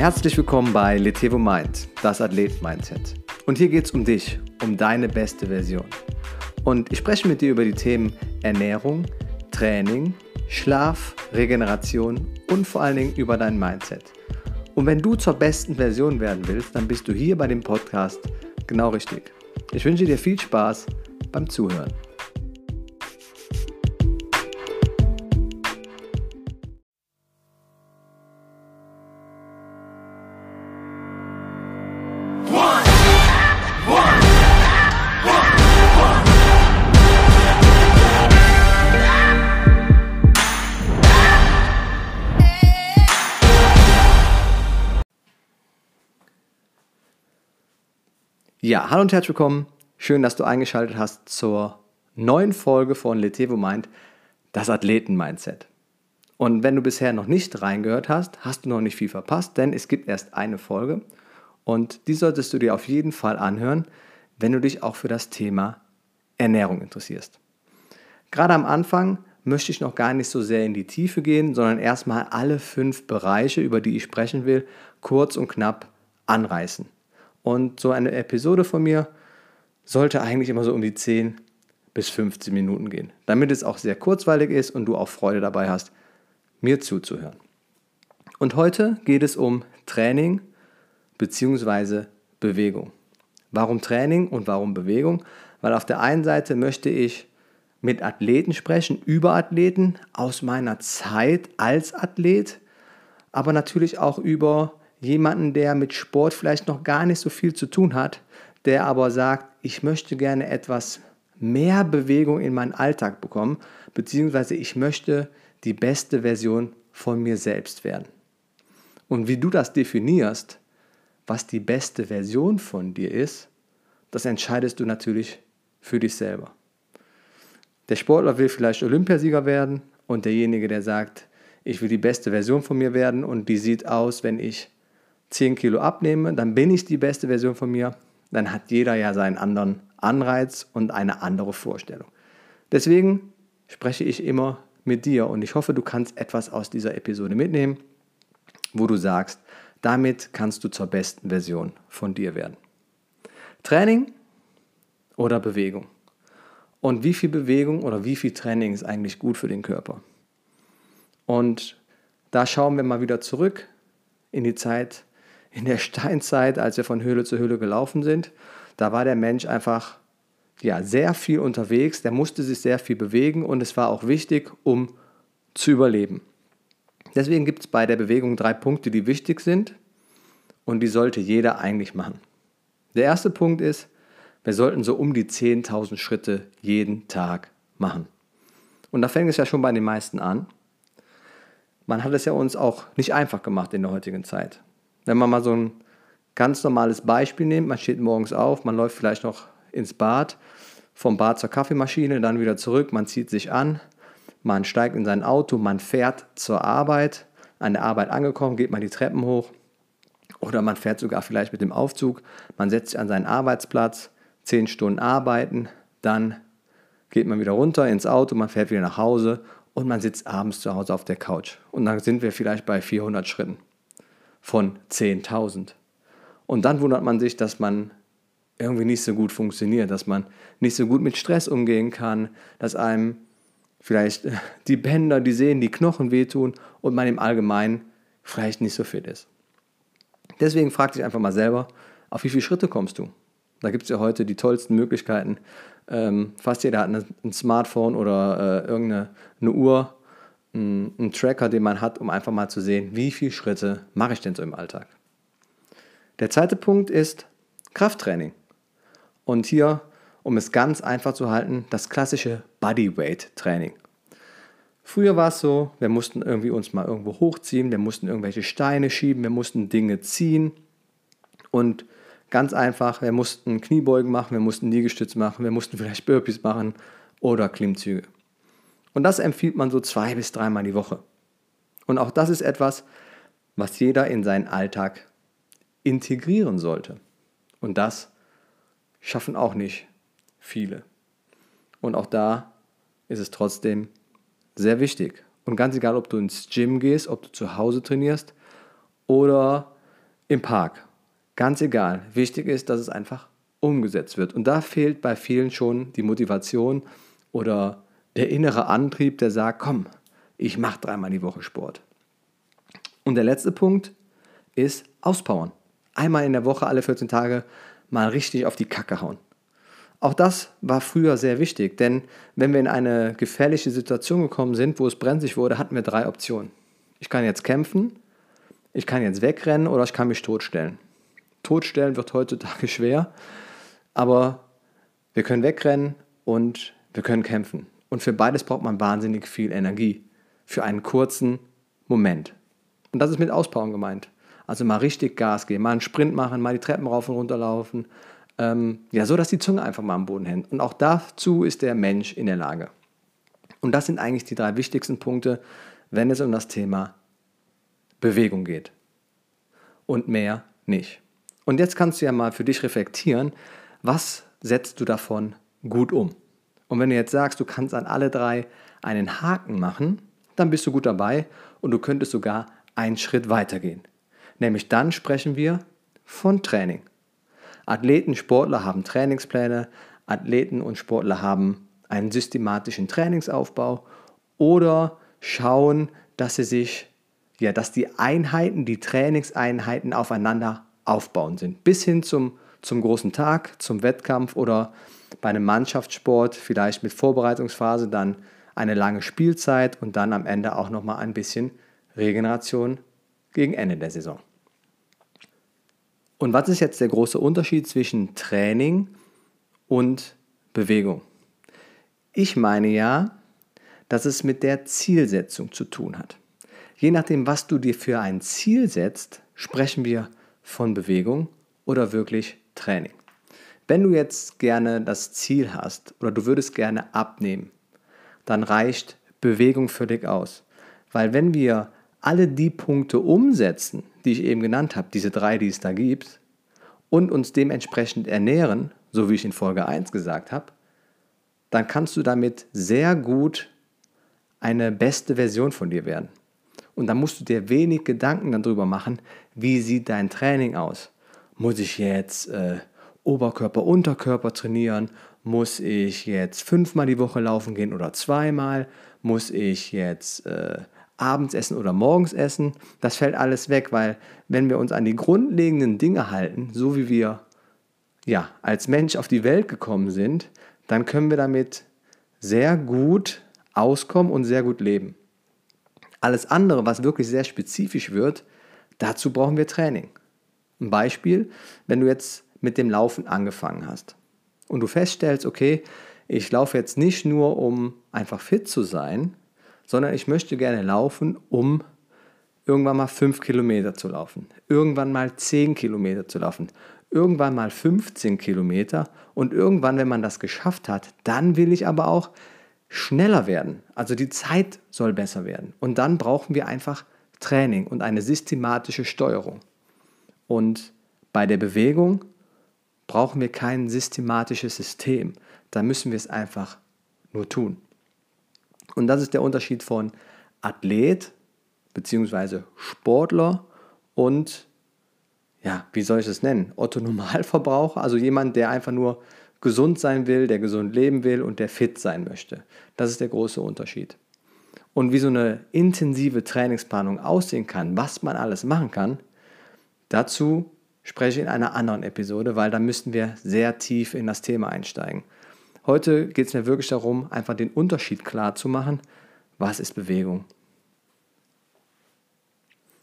Herzlich willkommen bei Letevo Mind, das Athlet-Mindset. Und hier geht es um dich, um deine beste Version. Und ich spreche mit dir über die Themen Ernährung, Training, Schlaf, Regeneration und vor allen Dingen über dein Mindset. Und wenn du zur besten Version werden willst, dann bist du hier bei dem Podcast genau richtig. Ich wünsche dir viel Spaß beim Zuhören. Ja, hallo und herzlich willkommen. Schön, dass du eingeschaltet hast zur neuen Folge von Letevo Mind, das Athleten-Mindset. Und wenn du bisher noch nicht reingehört hast, hast du noch nicht viel verpasst, denn es gibt erst eine Folge und die solltest du dir auf jeden Fall anhören, wenn du dich auch für das Thema Ernährung interessierst. Gerade am Anfang möchte ich noch gar nicht so sehr in die Tiefe gehen, sondern erstmal alle fünf Bereiche, über die ich sprechen will, kurz und knapp anreißen. Und so eine Episode von mir sollte eigentlich immer so um die 10 bis 15 Minuten gehen, damit es auch sehr kurzweilig ist und du auch Freude dabei hast, mir zuzuhören. Und heute geht es um Training bzw. Bewegung. Warum Training und warum Bewegung? Weil auf der einen Seite möchte ich mit Athleten sprechen, über Athleten aus meiner Zeit als Athlet, aber natürlich auch über jemanden, der mit Sport vielleicht noch gar nicht so viel zu tun hat, der aber sagt, ich möchte gerne etwas mehr Bewegung in meinen Alltag bekommen, beziehungsweise ich möchte die beste Version von mir selbst werden. Und wie du das definierst, was die beste Version von dir ist, das entscheidest du natürlich für dich selber. Der Sportler will vielleicht Olympiasieger werden und derjenige, der sagt, ich will die beste Version von mir werden und die sieht aus, wenn ich 10 Kilo abnehme, dann bin ich die beste Version von mir. Dann hat jeder ja seinen anderen Anreiz und eine andere Vorstellung. Deswegen spreche ich immer mit dir und ich hoffe, du kannst etwas aus dieser Episode mitnehmen, wo du sagst, damit kannst du zur besten Version von dir werden. Training oder Bewegung? Und wie viel Bewegung oder wie viel Training ist eigentlich gut für den Körper? Und da schauen wir mal wieder zurück in die Zeit in der Steinzeit, als wir von Höhle zu Höhle gelaufen sind, da war der Mensch einfach ja, sehr viel unterwegs, der musste sich sehr viel bewegen und es war auch wichtig, um zu überleben. Deswegen gibt es bei der Bewegung drei Punkte, die wichtig sind und die sollte jeder eigentlich machen. Der erste Punkt ist, wir sollten so um die 10.000 Schritte jeden Tag machen. Und da fängt es ja schon bei den meisten an. Man hat es ja uns auch nicht einfach gemacht in der heutigen Zeit. Wenn man mal so ein ganz normales Beispiel nimmt, man steht morgens auf, man läuft vielleicht noch ins Bad, vom Bad zur Kaffeemaschine, dann wieder zurück, man zieht sich an, man steigt in sein Auto, man fährt zur Arbeit, an der Arbeit angekommen, geht man die Treppen hoch oder man fährt sogar vielleicht mit dem Aufzug, man setzt sich an seinen Arbeitsplatz, zehn Stunden arbeiten, dann geht man wieder runter ins Auto, man fährt wieder nach Hause und man sitzt abends zu Hause auf der Couch. Und dann sind wir vielleicht bei 400 Schritten von 10.000. Und dann wundert man sich, dass man irgendwie nicht so gut funktioniert, dass man nicht so gut mit Stress umgehen kann, dass einem vielleicht die Bänder, die Sehnen, die Knochen wehtun und man im Allgemeinen vielleicht nicht so fit ist. Deswegen frag dich einfach mal selber, auf wie viele Schritte kommst du? Da gibt es ja heute die tollsten Möglichkeiten. Ähm, fast jeder hat ein Smartphone oder äh, irgendeine eine Uhr, einen Tracker, den man hat, um einfach mal zu sehen, wie viele Schritte mache ich denn so im Alltag. Der zweite Punkt ist Krafttraining. Und hier, um es ganz einfach zu halten, das klassische Bodyweight Training. Früher war es so, wir mussten irgendwie uns mal irgendwo hochziehen, wir mussten irgendwelche Steine schieben, wir mussten Dinge ziehen und ganz einfach, wir mussten Kniebeugen machen, wir mussten Liegestütz machen, wir mussten vielleicht Burpees machen oder Klimmzüge. Und das empfiehlt man so zwei bis dreimal die Woche. Und auch das ist etwas, was jeder in seinen Alltag integrieren sollte. Und das schaffen auch nicht viele. Und auch da ist es trotzdem sehr wichtig. Und ganz egal, ob du ins Gym gehst, ob du zu Hause trainierst oder im Park. Ganz egal. Wichtig ist, dass es einfach umgesetzt wird. Und da fehlt bei vielen schon die Motivation oder der innere Antrieb, der sagt, komm, ich mache dreimal die Woche Sport. Und der letzte Punkt ist auspowern. Einmal in der Woche, alle 14 Tage, mal richtig auf die Kacke hauen. Auch das war früher sehr wichtig, denn wenn wir in eine gefährliche Situation gekommen sind, wo es brenzlig wurde, hatten wir drei Optionen. Ich kann jetzt kämpfen, ich kann jetzt wegrennen oder ich kann mich totstellen. Totstellen wird heutzutage schwer, aber wir können wegrennen und wir können kämpfen. Und für beides braucht man wahnsinnig viel Energie. Für einen kurzen Moment. Und das ist mit Auspowern gemeint. Also mal richtig Gas geben, mal einen Sprint machen, mal die Treppen rauf und runter laufen. Ähm, ja, so dass die Zunge einfach mal am Boden hängt. Und auch dazu ist der Mensch in der Lage. Und das sind eigentlich die drei wichtigsten Punkte, wenn es um das Thema Bewegung geht. Und mehr nicht. Und jetzt kannst du ja mal für dich reflektieren, was setzt du davon gut um? Und wenn du jetzt sagst, du kannst an alle drei einen Haken machen, dann bist du gut dabei und du könntest sogar einen Schritt weitergehen. Nämlich dann sprechen wir von Training. Athleten, Sportler haben Trainingspläne, Athleten und Sportler haben einen systematischen Trainingsaufbau oder schauen, dass sie sich, ja, dass die Einheiten, die Trainingseinheiten aufeinander aufbauen sind. Bis hin zum, zum großen Tag, zum Wettkampf oder bei einem Mannschaftssport vielleicht mit Vorbereitungsphase dann eine lange Spielzeit und dann am Ende auch nochmal ein bisschen Regeneration gegen Ende der Saison. Und was ist jetzt der große Unterschied zwischen Training und Bewegung? Ich meine ja, dass es mit der Zielsetzung zu tun hat. Je nachdem, was du dir für ein Ziel setzt, sprechen wir von Bewegung oder wirklich Training. Wenn du jetzt gerne das Ziel hast oder du würdest gerne abnehmen, dann reicht Bewegung völlig aus. Weil wenn wir alle die Punkte umsetzen, die ich eben genannt habe, diese drei, die es da gibt, und uns dementsprechend ernähren, so wie ich in Folge 1 gesagt habe, dann kannst du damit sehr gut eine beste Version von dir werden. Und dann musst du dir wenig Gedanken darüber machen, wie sieht dein Training aus. Muss ich jetzt äh, Oberkörper, Unterkörper trainieren? Muss ich jetzt fünfmal die Woche laufen gehen oder zweimal? Muss ich jetzt äh, abends essen oder morgens essen? Das fällt alles weg, weil wenn wir uns an die grundlegenden Dinge halten, so wie wir ja, als Mensch auf die Welt gekommen sind, dann können wir damit sehr gut auskommen und sehr gut leben. Alles andere, was wirklich sehr spezifisch wird, dazu brauchen wir Training. Ein Beispiel, wenn du jetzt mit dem Laufen angefangen hast und du feststellst, okay, ich laufe jetzt nicht nur, um einfach fit zu sein, sondern ich möchte gerne laufen, um irgendwann mal 5 Kilometer zu laufen, irgendwann mal 10 Kilometer zu laufen, irgendwann mal 15 Kilometer und irgendwann, wenn man das geschafft hat, dann will ich aber auch schneller werden. Also die Zeit soll besser werden. Und dann brauchen wir einfach Training und eine systematische Steuerung. Und bei der Bewegung brauchen wir kein systematisches System. Da müssen wir es einfach nur tun. Und das ist der Unterschied von Athlet bzw. Sportler und, ja, wie soll ich es nennen? Otto Normalverbraucher, also jemand, der einfach nur gesund sein will, der gesund leben will und der fit sein möchte. Das ist der große Unterschied. Und wie so eine intensive Trainingsplanung aussehen kann, was man alles machen kann, dazu spreche ich in einer anderen Episode, weil da müssten wir sehr tief in das Thema einsteigen. Heute geht es mir wirklich darum, einfach den Unterschied klar zu machen, was ist Bewegung.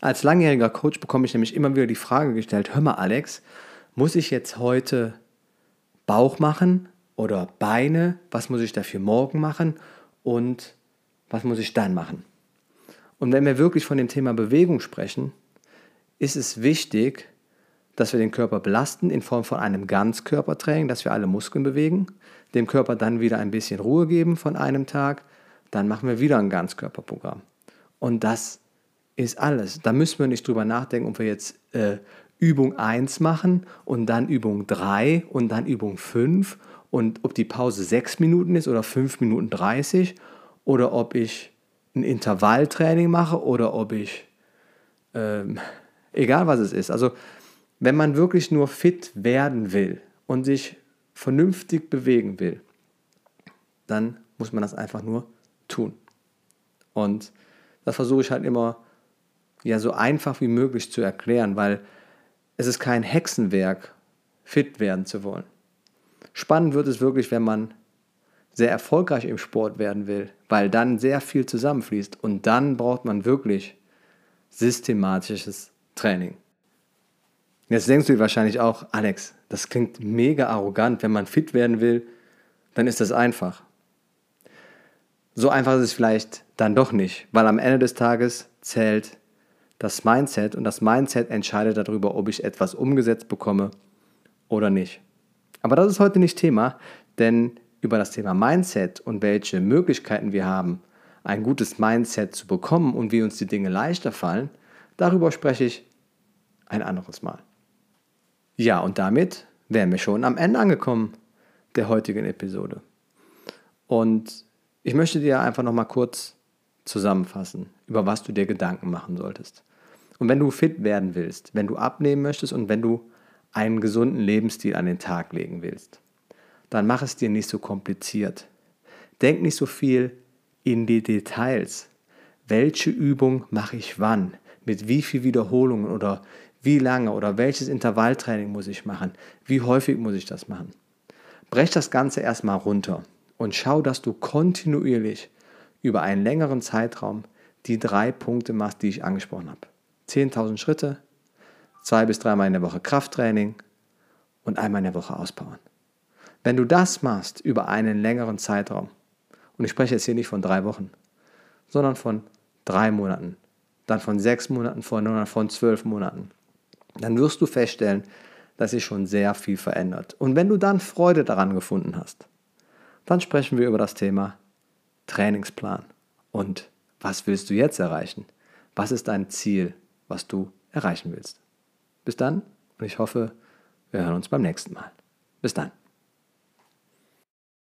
Als langjähriger Coach bekomme ich nämlich immer wieder die Frage gestellt, hör mal Alex, muss ich jetzt heute Bauch machen oder Beine? Was muss ich dafür morgen machen? Und was muss ich dann machen? Und wenn wir wirklich von dem Thema Bewegung sprechen, ist es wichtig, dass wir den Körper belasten in Form von einem Ganzkörpertraining, dass wir alle Muskeln bewegen, dem Körper dann wieder ein bisschen Ruhe geben von einem Tag, dann machen wir wieder ein Ganzkörperprogramm. Und das ist alles. Da müssen wir nicht drüber nachdenken, ob wir jetzt äh, Übung 1 machen und dann Übung 3 und dann Übung 5 und ob die Pause 6 Minuten ist oder 5 Minuten 30 oder ob ich ein Intervalltraining mache oder ob ich, ähm, egal was es ist. Also Wenn man wirklich nur fit werden will und sich vernünftig bewegen will, dann muss man das einfach nur tun. Und das versuche ich halt immer ja so einfach wie möglich zu erklären, weil es ist kein Hexenwerk, fit werden zu wollen. Spannend wird es wirklich, wenn man sehr erfolgreich im Sport werden will, weil dann sehr viel zusammenfließt und dann braucht man wirklich systematisches Training. Jetzt denkst du dir wahrscheinlich auch, Alex, das klingt mega arrogant, wenn man fit werden will, dann ist das einfach. So einfach ist es vielleicht dann doch nicht, weil am Ende des Tages zählt das Mindset und das Mindset entscheidet darüber, ob ich etwas umgesetzt bekomme oder nicht. Aber das ist heute nicht Thema, denn über das Thema Mindset und welche Möglichkeiten wir haben, ein gutes Mindset zu bekommen und wie uns die Dinge leichter fallen, darüber spreche ich ein anderes Mal. Ja, und damit wären wir schon am Ende angekommen der heutigen Episode. Und ich möchte dir einfach noch mal kurz zusammenfassen, über was du dir Gedanken machen solltest. Und wenn du fit werden willst, wenn du abnehmen möchtest und wenn du einen gesunden Lebensstil an den Tag legen willst, dann mach es dir nicht so kompliziert. Denk nicht so viel in die Details. Welche Übung mache ich wann? Mit wie viel Wiederholungen oder wie lange oder welches Intervalltraining muss ich machen? Wie häufig muss ich das machen? Brech das Ganze erstmal runter und schau, dass du kontinuierlich über einen längeren Zeitraum die drei Punkte machst, die ich angesprochen habe. 10.000 Schritte, zwei bis dreimal in der Woche Krafttraining und einmal in der Woche auspowern. Wenn du das machst über einen längeren Zeitraum, und ich spreche jetzt hier nicht von drei Wochen, sondern von drei Monaten, dann von sechs Monaten, von, von zwölf Monaten, dann wirst du feststellen, dass sich schon sehr viel verändert. Und wenn du dann Freude daran gefunden hast, dann sprechen wir über das Thema Trainingsplan. Und was willst du jetzt erreichen? Was ist dein Ziel, was du erreichen willst? Bis dann und ich hoffe, wir hören uns beim nächsten Mal. Bis dann.